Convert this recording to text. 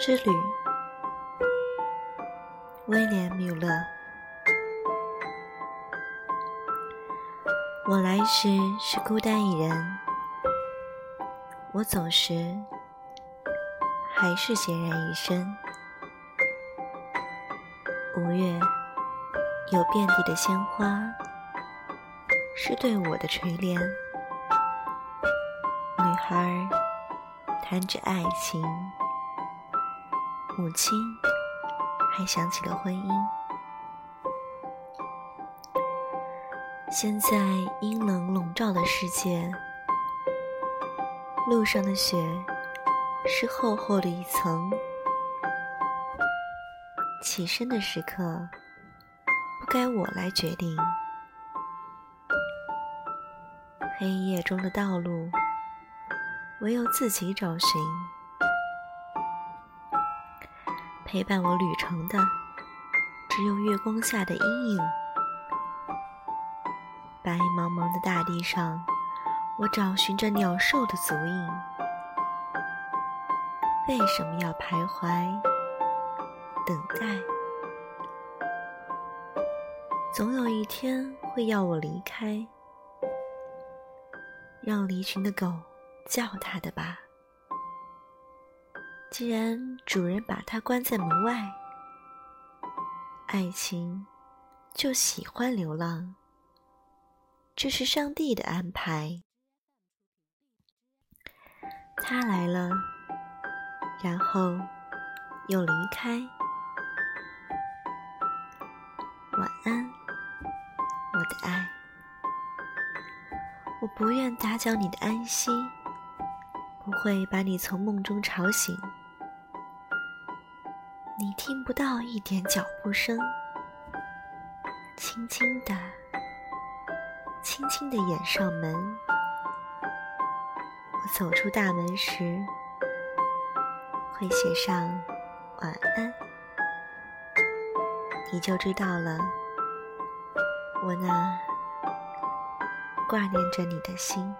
之旅，威廉·缪勒。我来时是孤单一人，我走时还是孑然一身。五月有遍地的鲜花，是对我的垂怜。女孩谈着爱情，母亲还想起了婚姻。现在阴冷笼罩的世界，路上的雪是厚厚的一层。起身的时刻，不该我来决定。黑夜中的道路，唯有自己找寻。陪伴我旅程的，只有月光下的阴影。白茫茫的大地上，我找寻着鸟兽的足印。为什么要徘徊等待？总有一天会要我离开，让离群的狗叫它的吧。既然主人把它关在门外，爱情就喜欢流浪。这是上帝的安排。他来了，然后又离开。晚安，我的爱。我不愿打搅你的安息，不会把你从梦中吵醒。你听不到一点脚步声，轻轻的。轻轻地掩上门，我走出大门时，会写上晚安，你就知道了，我那挂念着你的心。